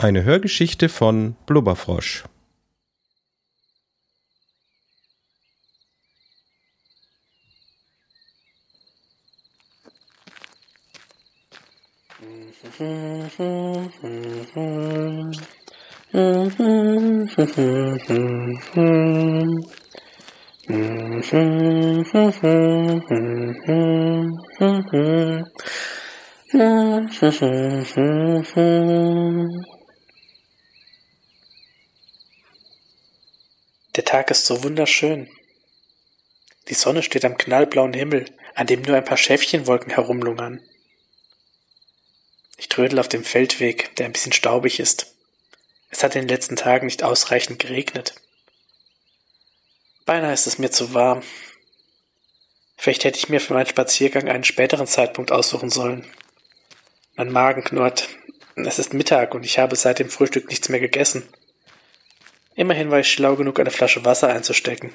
Eine Hörgeschichte von Blubberfrosch. Der Tag ist so wunderschön. Die Sonne steht am knallblauen Himmel, an dem nur ein paar Schäfchenwolken herumlungern. Ich trödel auf dem Feldweg, der ein bisschen staubig ist. Es hat in den letzten Tagen nicht ausreichend geregnet. Beinahe ist es mir zu warm. Vielleicht hätte ich mir für meinen Spaziergang einen späteren Zeitpunkt aussuchen sollen. Mein Magen knurrt. Es ist Mittag und ich habe seit dem Frühstück nichts mehr gegessen. Immerhin war ich schlau genug, eine Flasche Wasser einzustecken.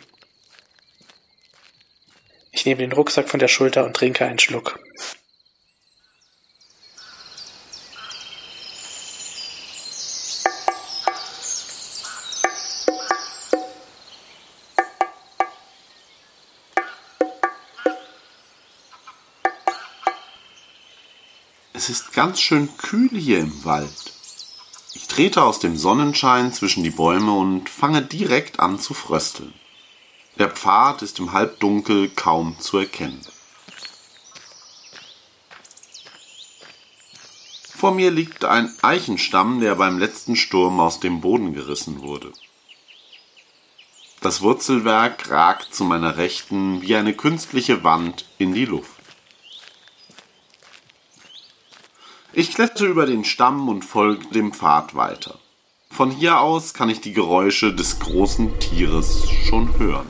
Ich nehme den Rucksack von der Schulter und trinke einen Schluck. Es ist ganz schön kühl hier im Wald. Trete aus dem Sonnenschein zwischen die Bäume und fange direkt an zu frösteln. Der Pfad ist im Halbdunkel kaum zu erkennen. Vor mir liegt ein Eichenstamm, der beim letzten Sturm aus dem Boden gerissen wurde. Das Wurzelwerk ragt zu meiner Rechten wie eine künstliche Wand in die Luft. Ich klettere über den Stamm und folge dem Pfad weiter. Von hier aus kann ich die Geräusche des großen Tieres schon hören.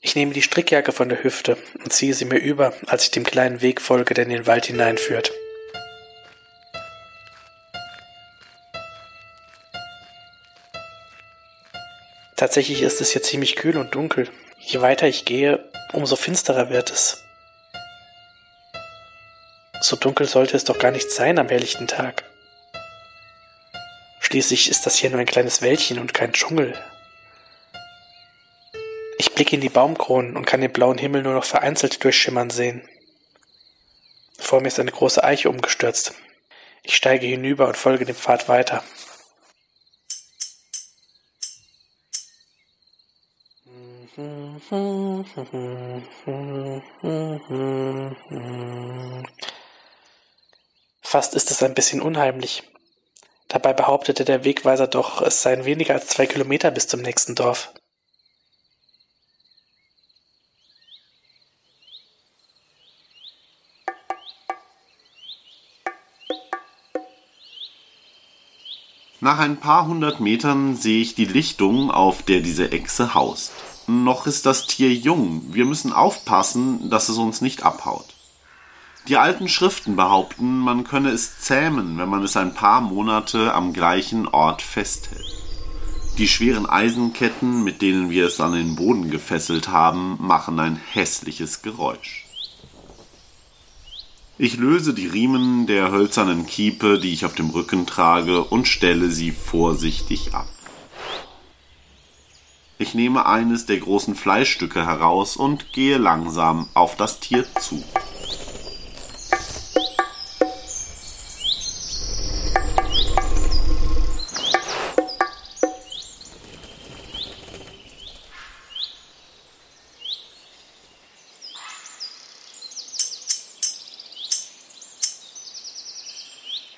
Ich nehme die Strickjacke von der Hüfte und ziehe sie mir über, als ich dem kleinen Weg folge, der in den Wald hineinführt. Tatsächlich ist es hier ziemlich kühl und dunkel. Je weiter ich gehe, umso finsterer wird es. So dunkel sollte es doch gar nicht sein am helllichten Tag. Schließlich ist das hier nur ein kleines Wäldchen und kein Dschungel. Ich blicke in die Baumkronen und kann den blauen Himmel nur noch vereinzelt durchschimmern sehen. Vor mir ist eine große Eiche umgestürzt. Ich steige hinüber und folge dem Pfad weiter. Fast ist es ein bisschen unheimlich. Dabei behauptete der Wegweiser doch, es seien weniger als zwei Kilometer bis zum nächsten Dorf. Nach ein paar hundert Metern sehe ich die Lichtung, auf der diese Echse haust. Noch ist das Tier jung. Wir müssen aufpassen, dass es uns nicht abhaut. Die alten Schriften behaupten, man könne es zähmen, wenn man es ein paar Monate am gleichen Ort festhält. Die schweren Eisenketten, mit denen wir es an den Boden gefesselt haben, machen ein hässliches Geräusch. Ich löse die Riemen der hölzernen Kiepe, die ich auf dem Rücken trage, und stelle sie vorsichtig ab. Ich nehme eines der großen Fleischstücke heraus und gehe langsam auf das Tier zu.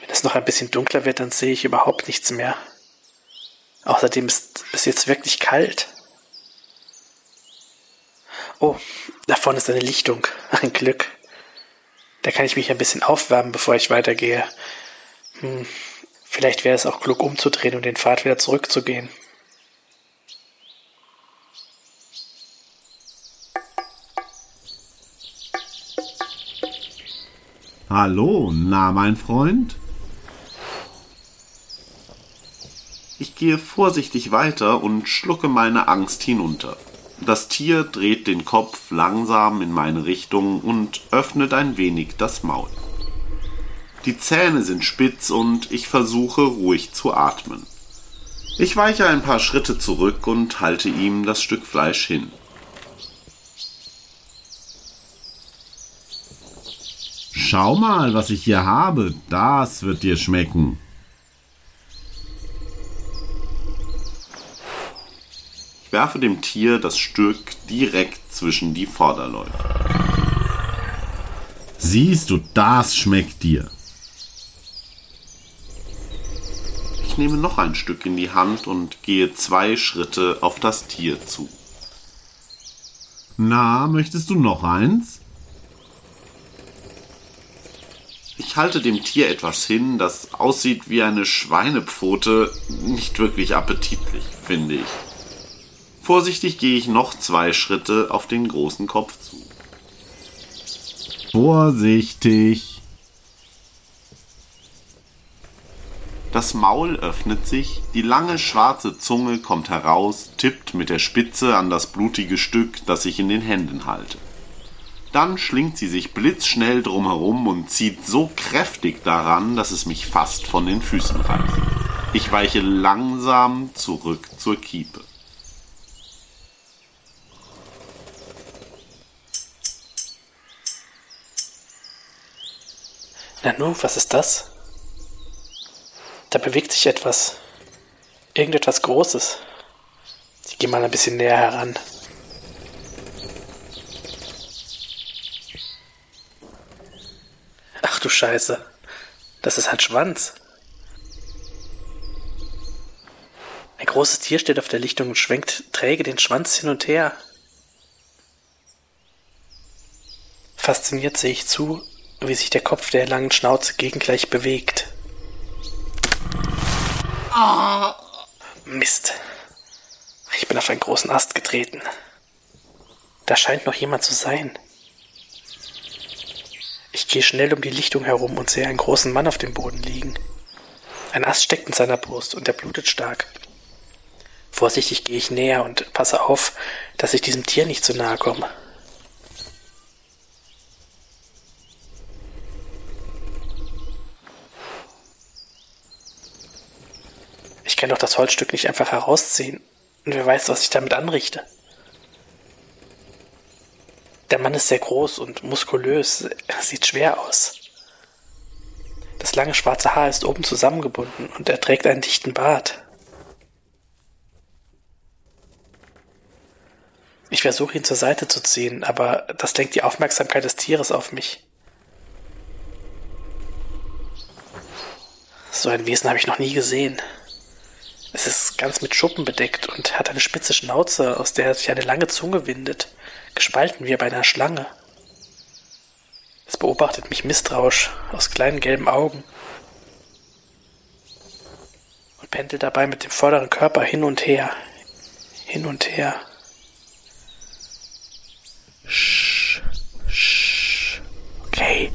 Wenn es noch ein bisschen dunkler wird, dann sehe ich überhaupt nichts mehr. Außerdem ist es jetzt wirklich kalt. Oh, da vorne ist eine Lichtung. Ein Glück. Da kann ich mich ein bisschen aufwärmen, bevor ich weitergehe. Hm, vielleicht wäre es auch klug umzudrehen und den Pfad wieder zurückzugehen. Hallo, na mein Freund? Ich gehe vorsichtig weiter und schlucke meine Angst hinunter. Das Tier dreht den Kopf langsam in meine Richtung und öffnet ein wenig das Maul. Die Zähne sind spitz und ich versuche ruhig zu atmen. Ich weiche ein paar Schritte zurück und halte ihm das Stück Fleisch hin. Schau mal, was ich hier habe. Das wird dir schmecken. Werfe dem Tier das Stück direkt zwischen die Vorderläufe. Siehst du, das schmeckt dir. Ich nehme noch ein Stück in die Hand und gehe zwei Schritte auf das Tier zu. Na, möchtest du noch eins? Ich halte dem Tier etwas hin, das aussieht wie eine Schweinepfote, nicht wirklich appetitlich, finde ich. Vorsichtig gehe ich noch zwei Schritte auf den großen Kopf zu. Vorsichtig! Das Maul öffnet sich, die lange schwarze Zunge kommt heraus, tippt mit der Spitze an das blutige Stück, das ich in den Händen halte. Dann schlingt sie sich blitzschnell drumherum und zieht so kräftig daran, dass es mich fast von den Füßen reißt. Ich weiche langsam zurück zur Kiepe. Nanu, was ist das? Da bewegt sich etwas. Irgendetwas Großes. Ich gehe mal ein bisschen näher heran. Ach du Scheiße. Das ist ein Schwanz. Ein großes Tier steht auf der Lichtung und schwenkt träge den Schwanz hin und her. Fasziniert sehe ich zu, wie sich der Kopf der langen Schnauze gegengleich bewegt. Oh. Mist. Ich bin auf einen großen Ast getreten. Da scheint noch jemand zu sein. Ich gehe schnell um die Lichtung herum und sehe einen großen Mann auf dem Boden liegen. Ein Ast steckt in seiner Brust und er blutet stark. Vorsichtig gehe ich näher und passe auf, dass ich diesem Tier nicht zu nahe komme. Kann doch das Holzstück nicht einfach herausziehen. Und wer weiß, was ich damit anrichte. Der Mann ist sehr groß und muskulös, sieht schwer aus. Das lange schwarze Haar ist oben zusammengebunden und er trägt einen dichten Bart. Ich versuche ihn zur Seite zu ziehen, aber das lenkt die Aufmerksamkeit des Tieres auf mich. So ein Wesen habe ich noch nie gesehen. Es ist ganz mit Schuppen bedeckt und hat eine spitze Schnauze, aus der sich eine lange Zunge windet gespalten wie bei einer Schlange. Es beobachtet mich misstrauisch aus kleinen gelben Augen und pendelt dabei mit dem vorderen Körper hin und her, hin und her. Sch, sch, okay.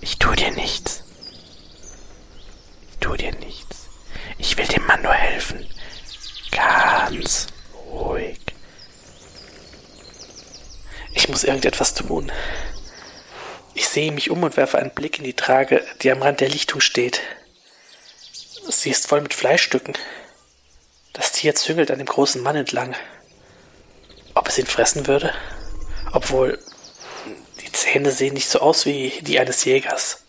Ich tu dir nichts. Ich tu dir nichts. Ich will dem Mann nur helfen. Ganz ruhig. Ich muss irgendetwas tun. Ich sehe mich um und werfe einen Blick in die Trage, die am Rand der Lichtung steht. Sie ist voll mit Fleischstücken. Das Tier züngelt an dem großen Mann entlang. Ob es ihn fressen würde? Obwohl, die Zähne sehen nicht so aus wie die eines Jägers.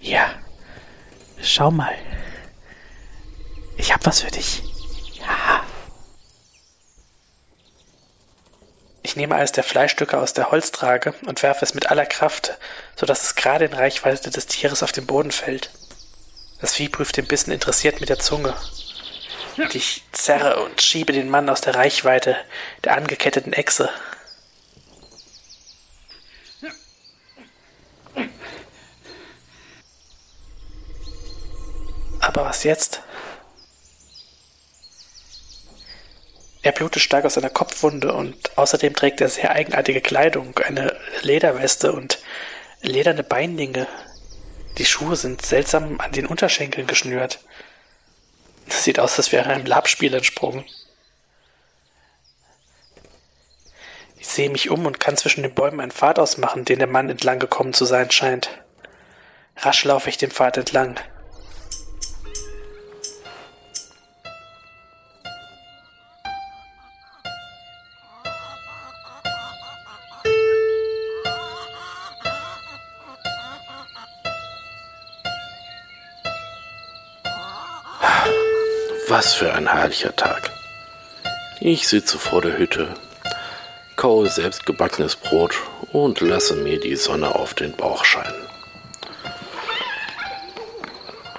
Ja, schau mal. Ich hab was für dich. Ja. Ich nehme eines der Fleischstücke aus der Holztrage und werfe es mit aller Kraft, so dass es gerade in Reichweite des Tieres auf den Boden fällt. Das Vieh prüft den Bissen interessiert mit der Zunge. Und ich zerre und schiebe den Mann aus der Reichweite der angeketteten Echse. Aber was jetzt? Er blutet stark aus seiner Kopfwunde und außerdem trägt er sehr eigenartige Kleidung, eine Lederweste und lederne Beinlinge. Die Schuhe sind seltsam an den Unterschenkeln geschnürt. Das sieht aus, als wäre er einem Labspiel entsprungen. Ich sehe mich um und kann zwischen den Bäumen einen Pfad ausmachen, den der Mann entlang gekommen zu sein scheint. Rasch laufe ich den Pfad entlang. Was für ein herrlicher Tag. Ich sitze vor der Hütte, kaue selbstgebackenes Brot und lasse mir die Sonne auf den Bauch scheinen.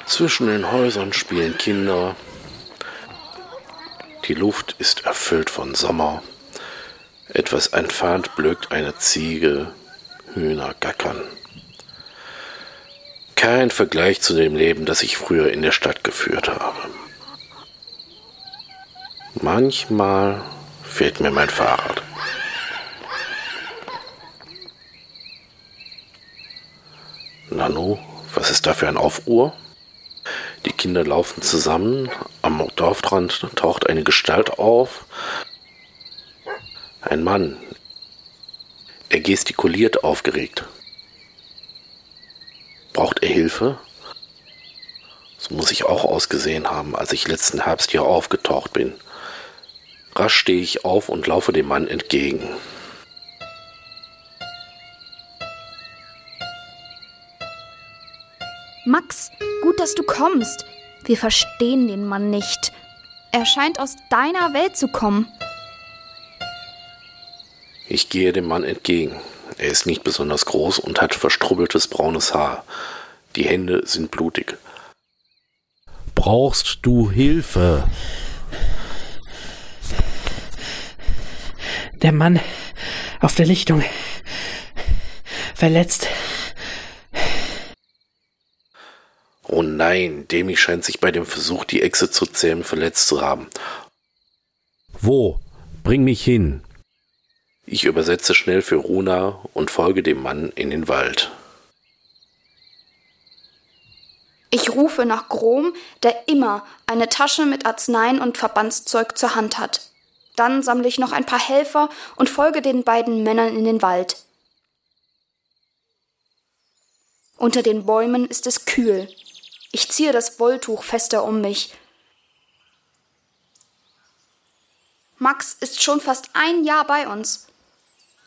Zwischen den Häusern spielen Kinder. Die Luft ist erfüllt von Sommer. Etwas entfernt blökt eine Ziege, Hühner gackern. Kein Vergleich zu dem Leben, das ich früher in der Stadt geführt habe. Manchmal fehlt mir mein Fahrrad. Nanu, was ist da für ein Aufruhr? Die Kinder laufen zusammen. Am Dorfrand taucht eine Gestalt auf. Ein Mann. Er gestikuliert aufgeregt. Braucht er Hilfe? So muss ich auch ausgesehen haben, als ich letzten Herbst hier aufgetaucht bin. Rasch stehe ich auf und laufe dem Mann entgegen. Max, gut, dass du kommst. Wir verstehen den Mann nicht. Er scheint aus deiner Welt zu kommen. Ich gehe dem Mann entgegen. Er ist nicht besonders groß und hat verstrubbeltes braunes Haar. Die Hände sind blutig. Brauchst du Hilfe? Der Mann auf der Lichtung. Verletzt. Oh nein, Demi scheint sich bei dem Versuch, die Echse zu zähmen, verletzt zu haben. Wo? Bring mich hin. Ich übersetze schnell für Runa und folge dem Mann in den Wald. Ich rufe nach Grom, der immer eine Tasche mit Arzneien und Verbandszeug zur Hand hat. Dann sammle ich noch ein paar Helfer und folge den beiden Männern in den Wald. Unter den Bäumen ist es kühl. Ich ziehe das Wolltuch fester um mich. Max ist schon fast ein Jahr bei uns.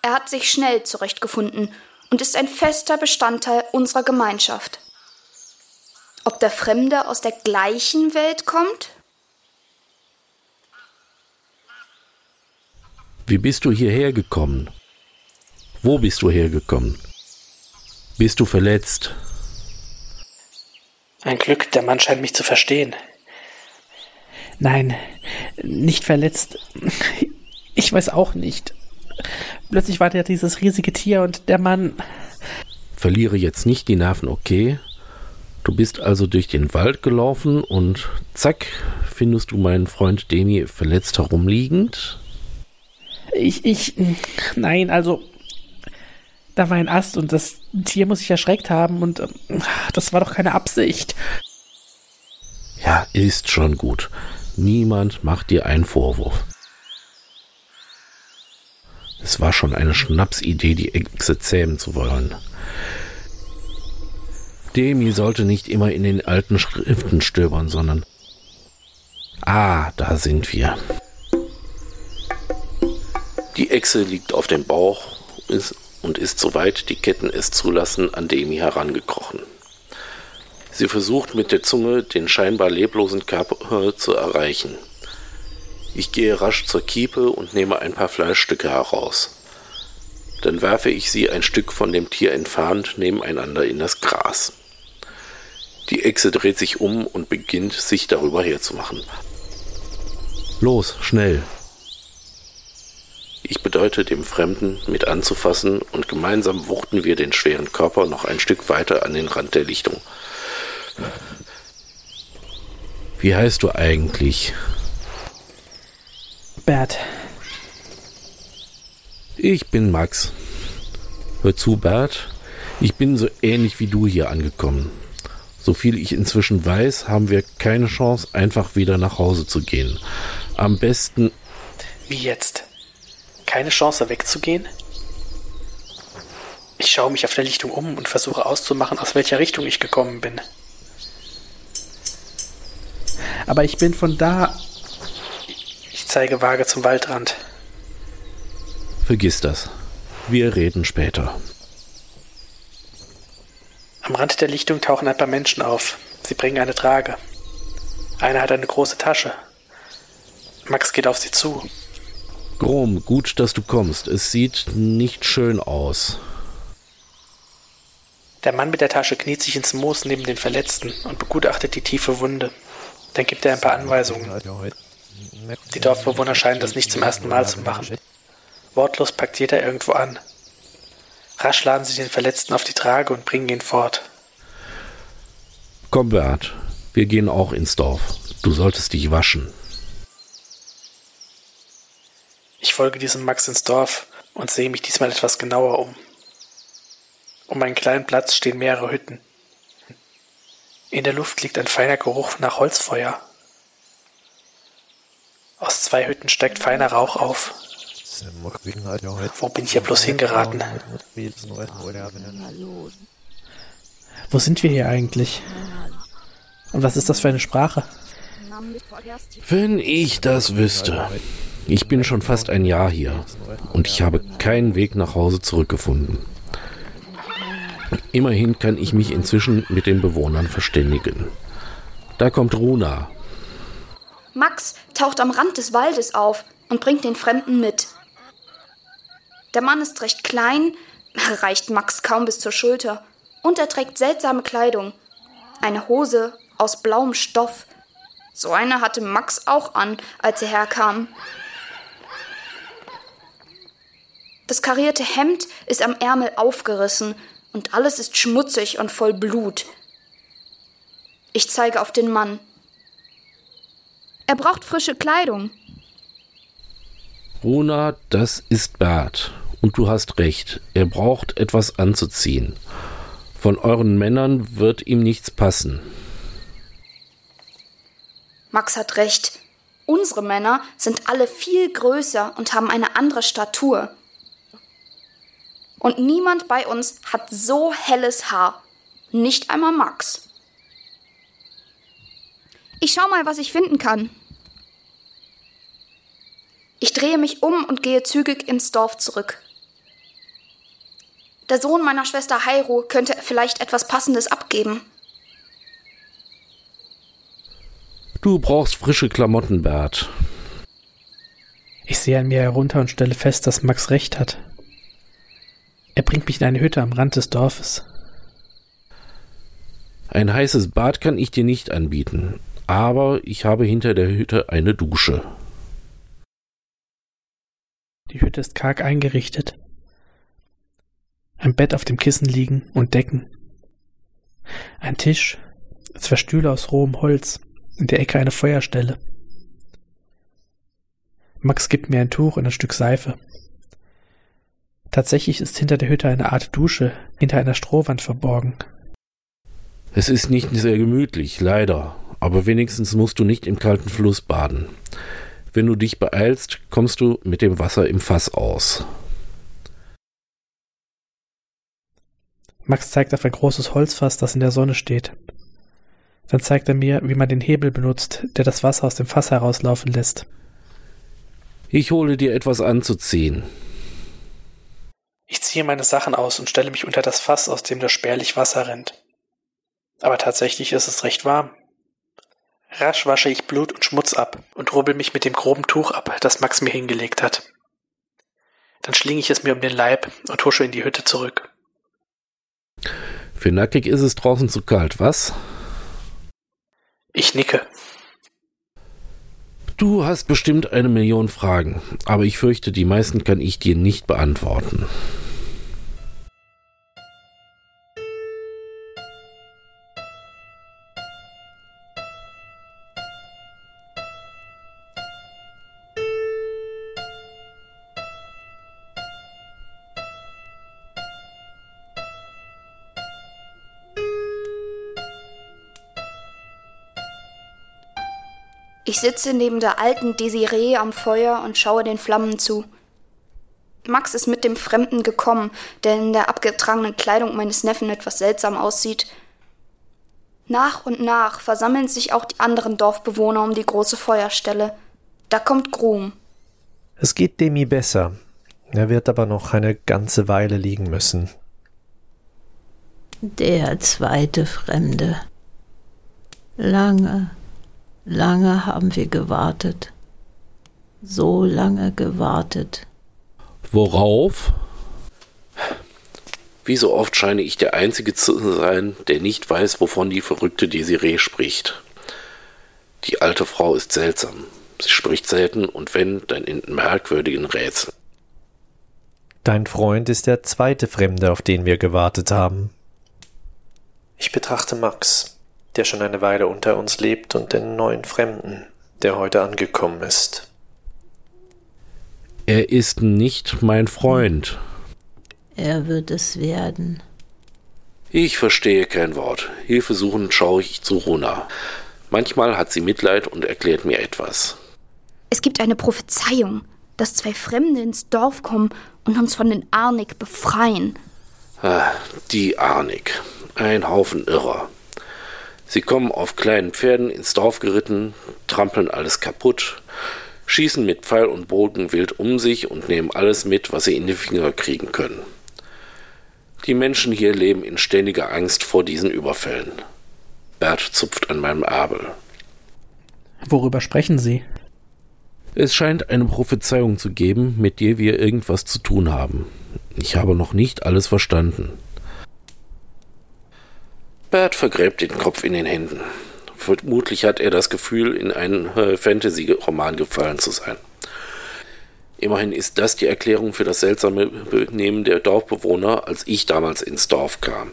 Er hat sich schnell zurechtgefunden und ist ein fester Bestandteil unserer Gemeinschaft. Ob der Fremde aus der gleichen Welt kommt? Wie bist du hierher gekommen? Wo bist du hergekommen? Bist du verletzt? Ein Glück, der Mann scheint mich zu verstehen. Nein, nicht verletzt. Ich weiß auch nicht. Plötzlich war da dieses riesige Tier und der Mann. Verliere jetzt nicht die Nerven, okay? Du bist also durch den Wald gelaufen und zack, findest du meinen Freund Demi verletzt herumliegend? Ich, ich, nein, also, da war ein Ast und das Tier muss sich erschreckt haben und äh, das war doch keine Absicht. Ja, ist schon gut. Niemand macht dir einen Vorwurf. Es war schon eine Schnapsidee, die Echse zähmen zu wollen. Demi sollte nicht immer in den alten Schriften stöbern, sondern... Ah, da sind wir. Die Echse liegt auf dem Bauch und ist soweit die Ketten es zulassen an Demi herangekrochen. Sie versucht mit der Zunge den scheinbar leblosen Körper zu erreichen. Ich gehe rasch zur Kiepe und nehme ein paar Fleischstücke heraus. Dann werfe ich sie ein Stück von dem Tier entfernt nebeneinander in das Gras. Die Echse dreht sich um und beginnt, sich darüber herzumachen. Los, schnell, ich bedeute dem Fremden, mit anzufassen, und gemeinsam wuchten wir den schweren Körper noch ein Stück weiter an den Rand der Lichtung. Wie heißt du eigentlich? Bert. Ich bin Max. Hör zu, Bert. Ich bin so ähnlich wie du hier angekommen. Soviel ich inzwischen weiß, haben wir keine Chance, einfach wieder nach Hause zu gehen. Am besten. Wie jetzt? Keine Chance wegzugehen? Ich schaue mich auf der Lichtung um und versuche auszumachen, aus welcher Richtung ich gekommen bin. Aber ich bin von da. Ich zeige vage zum Waldrand. Vergiss das. Wir reden später. Am Rand der Lichtung tauchen ein paar Menschen auf. Sie bringen eine Trage. Einer hat eine große Tasche. Max geht auf sie zu. Grom, gut, dass du kommst. Es sieht nicht schön aus. Der Mann mit der Tasche kniet sich ins Moos neben den Verletzten und begutachtet die tiefe Wunde. Dann gibt er ein paar Anweisungen. Die Dorfbewohner scheinen das nicht zum ersten Mal zu machen. Wortlos packt jeder irgendwo an. Rasch laden sie den Verletzten auf die Trage und bringen ihn fort. Komm, Bert, wir gehen auch ins Dorf. Du solltest dich waschen. Ich folge diesem Max ins Dorf und sehe mich diesmal etwas genauer um. Um einen kleinen Platz stehen mehrere Hütten. In der Luft liegt ein feiner Geruch nach Holzfeuer. Aus zwei Hütten steigt feiner Rauch auf. Wo bin ich hier bloß hingeraten? Wo sind wir hier eigentlich? Und was ist das für eine Sprache? Wenn ich das wüsste. Ich bin schon fast ein Jahr hier und ich habe keinen Weg nach Hause zurückgefunden. Immerhin kann ich mich inzwischen mit den Bewohnern verständigen. Da kommt Runa. Max taucht am Rand des Waldes auf und bringt den Fremden mit. Der Mann ist recht klein, reicht Max kaum bis zur Schulter, und er trägt seltsame Kleidung. Eine Hose aus blauem Stoff. So eine hatte Max auch an, als er herkam. Das karierte Hemd ist am Ärmel aufgerissen und alles ist schmutzig und voll Blut. Ich zeige auf den Mann. Er braucht frische Kleidung. Runa, das ist Bert. Und du hast recht, er braucht etwas anzuziehen. Von euren Männern wird ihm nichts passen. Max hat recht. Unsere Männer sind alle viel größer und haben eine andere Statur. Und niemand bei uns hat so helles Haar. Nicht einmal Max. Ich schau mal, was ich finden kann. Ich drehe mich um und gehe zügig ins Dorf zurück. Der Sohn meiner Schwester Hairo könnte vielleicht etwas Passendes abgeben. Du brauchst frische Klamotten, Bert. Ich sehe an mir herunter und stelle fest, dass Max recht hat. Er bringt mich in eine Hütte am Rand des Dorfes. Ein heißes Bad kann ich dir nicht anbieten, aber ich habe hinter der Hütte eine Dusche. Die Hütte ist karg eingerichtet ein Bett auf dem Kissen liegen und Decken. Ein Tisch, zwei Stühle aus rohem Holz, in der Ecke eine Feuerstelle. Max gibt mir ein Tuch und ein Stück Seife. Tatsächlich ist hinter der Hütte eine Art Dusche hinter einer Strohwand verborgen. Es ist nicht sehr gemütlich, leider, aber wenigstens musst du nicht im kalten Fluss baden. Wenn du dich beeilst, kommst du mit dem Wasser im Fass aus. Max zeigt auf ein großes Holzfass, das in der Sonne steht. Dann zeigt er mir, wie man den Hebel benutzt, der das Wasser aus dem Fass herauslaufen lässt. Ich hole dir etwas anzuziehen. Ich ziehe meine Sachen aus und stelle mich unter das Fass, aus dem das spärlich Wasser rennt. Aber tatsächlich ist es recht warm. Rasch wasche ich Blut und Schmutz ab und rubbel mich mit dem groben Tuch ab, das Max mir hingelegt hat. Dann schlinge ich es mir um den Leib und husche in die Hütte zurück. Für nackig ist es draußen zu kalt, was? Ich nicke. Du hast bestimmt eine Million Fragen, aber ich fürchte, die meisten kann ich dir nicht beantworten. Ich sitze neben der alten Desiree am Feuer und schaue den Flammen zu. Max ist mit dem Fremden gekommen, der in der abgetragenen Kleidung meines Neffen etwas seltsam aussieht. Nach und nach versammeln sich auch die anderen Dorfbewohner um die große Feuerstelle. Da kommt Grum. Es geht Demi besser. Er wird aber noch eine ganze Weile liegen müssen. Der zweite Fremde. Lange, lange haben wir gewartet. So lange gewartet. Worauf? Wie so oft scheine ich der Einzige zu sein, der nicht weiß, wovon die verrückte Desiree spricht. Die alte Frau ist seltsam. Sie spricht selten und wenn, dann in merkwürdigen Rätseln. Dein Freund ist der zweite Fremde, auf den wir gewartet haben. Ich betrachte Max, der schon eine Weile unter uns lebt, und den neuen Fremden, der heute angekommen ist. Er ist nicht mein Freund. Er wird es werden. Ich verstehe kein Wort. Hilfesuchend schaue ich zu Runa. Manchmal hat sie Mitleid und erklärt mir etwas. Es gibt eine Prophezeiung, dass zwei Fremde ins Dorf kommen und uns von den Arnik befreien. Ah, die Arnik. Ein Haufen Irrer. Sie kommen auf kleinen Pferden ins Dorf geritten, trampeln alles kaputt, schießen mit Pfeil und Bogen wild um sich und nehmen alles mit, was sie in die Finger kriegen können. Die Menschen hier leben in ständiger Angst vor diesen Überfällen. Bert zupft an meinem Abel. Worüber sprechen Sie? Es scheint eine Prophezeiung zu geben, mit der wir irgendwas zu tun haben. Ich habe noch nicht alles verstanden. Bert vergräbt den Kopf in den Händen. Vermutlich hat er das Gefühl, in einen äh, Fantasy-Roman gefallen zu sein. Immerhin ist das die Erklärung für das seltsame Benehmen der Dorfbewohner, als ich damals ins Dorf kam.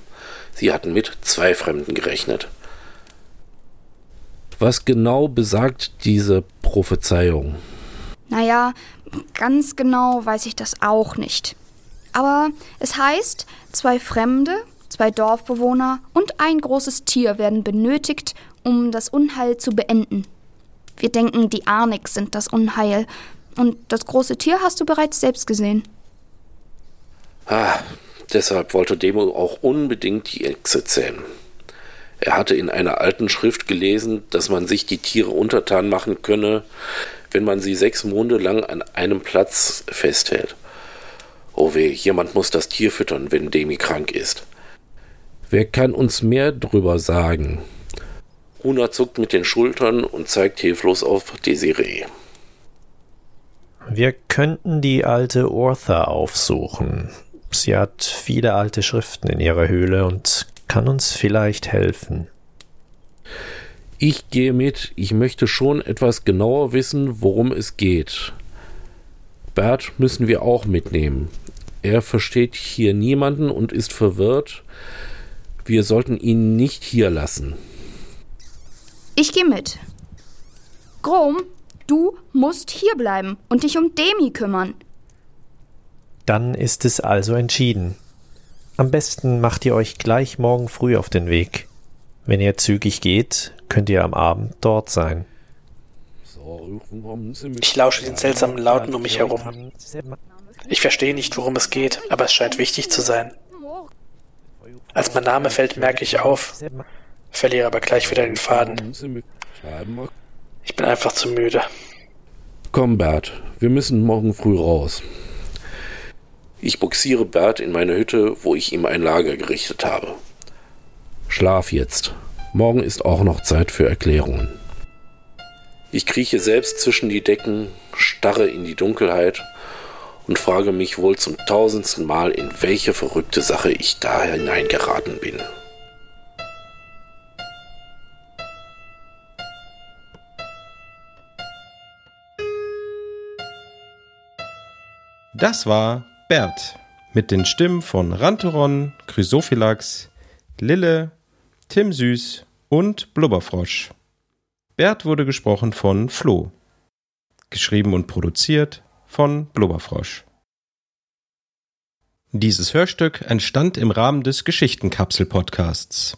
Sie hatten mit zwei Fremden gerechnet. Was genau besagt diese Prophezeiung? Naja, ganz genau weiß ich das auch nicht. Aber es heißt, zwei Fremde, zwei Dorfbewohner und ein großes Tier werden benötigt, um das Unheil zu beenden. Wir denken, die Arnik sind das Unheil. Und das große Tier hast du bereits selbst gesehen. Ah, deshalb wollte Demo auch unbedingt die Echse zähmen. Er hatte in einer alten Schrift gelesen, dass man sich die Tiere untertan machen könne, wenn man sie sechs Monde lang an einem Platz festhält. Oh weh, jemand muss das Tier füttern, wenn Demi krank ist. Wer kann uns mehr drüber sagen? Runa zuckt mit den Schultern und zeigt hilflos auf Desiree. Wir könnten die alte Ortha aufsuchen. Sie hat viele alte Schriften in ihrer Höhle und kann uns vielleicht helfen. Ich gehe mit. Ich möchte schon etwas genauer wissen, worum es geht. Bert müssen wir auch mitnehmen. Er versteht hier niemanden und ist verwirrt. Wir sollten ihn nicht hier lassen. Ich gehe mit. Grom, du musst hier bleiben und dich um Demi kümmern. Dann ist es also entschieden. Am besten macht ihr euch gleich morgen früh auf den Weg. Wenn ihr zügig geht, könnt ihr am Abend dort sein. Ich lausche den seltsamen Lauten um mich herum. Ich verstehe nicht, worum es geht, aber es scheint wichtig zu sein. Als mein Name fällt, merke ich auf, verliere aber gleich wieder den Faden. Ich bin einfach zu müde. Komm, Bert, wir müssen morgen früh raus. Ich buxiere Bert in meine Hütte, wo ich ihm ein Lager gerichtet habe. Schlaf jetzt. Morgen ist auch noch Zeit für Erklärungen. Ich krieche selbst zwischen die Decken, starre in die Dunkelheit und frage mich wohl zum tausendsten Mal, in welche verrückte Sache ich da hineingeraten bin. Das war Bert mit den Stimmen von Ranteron, Chrysophylax, Lille, Tim Süß und Blubberfrosch. Bert wurde gesprochen von Flo. Geschrieben und produziert von Blubberfrosch. Dieses Hörstück entstand im Rahmen des Geschichtenkapsel-Podcasts.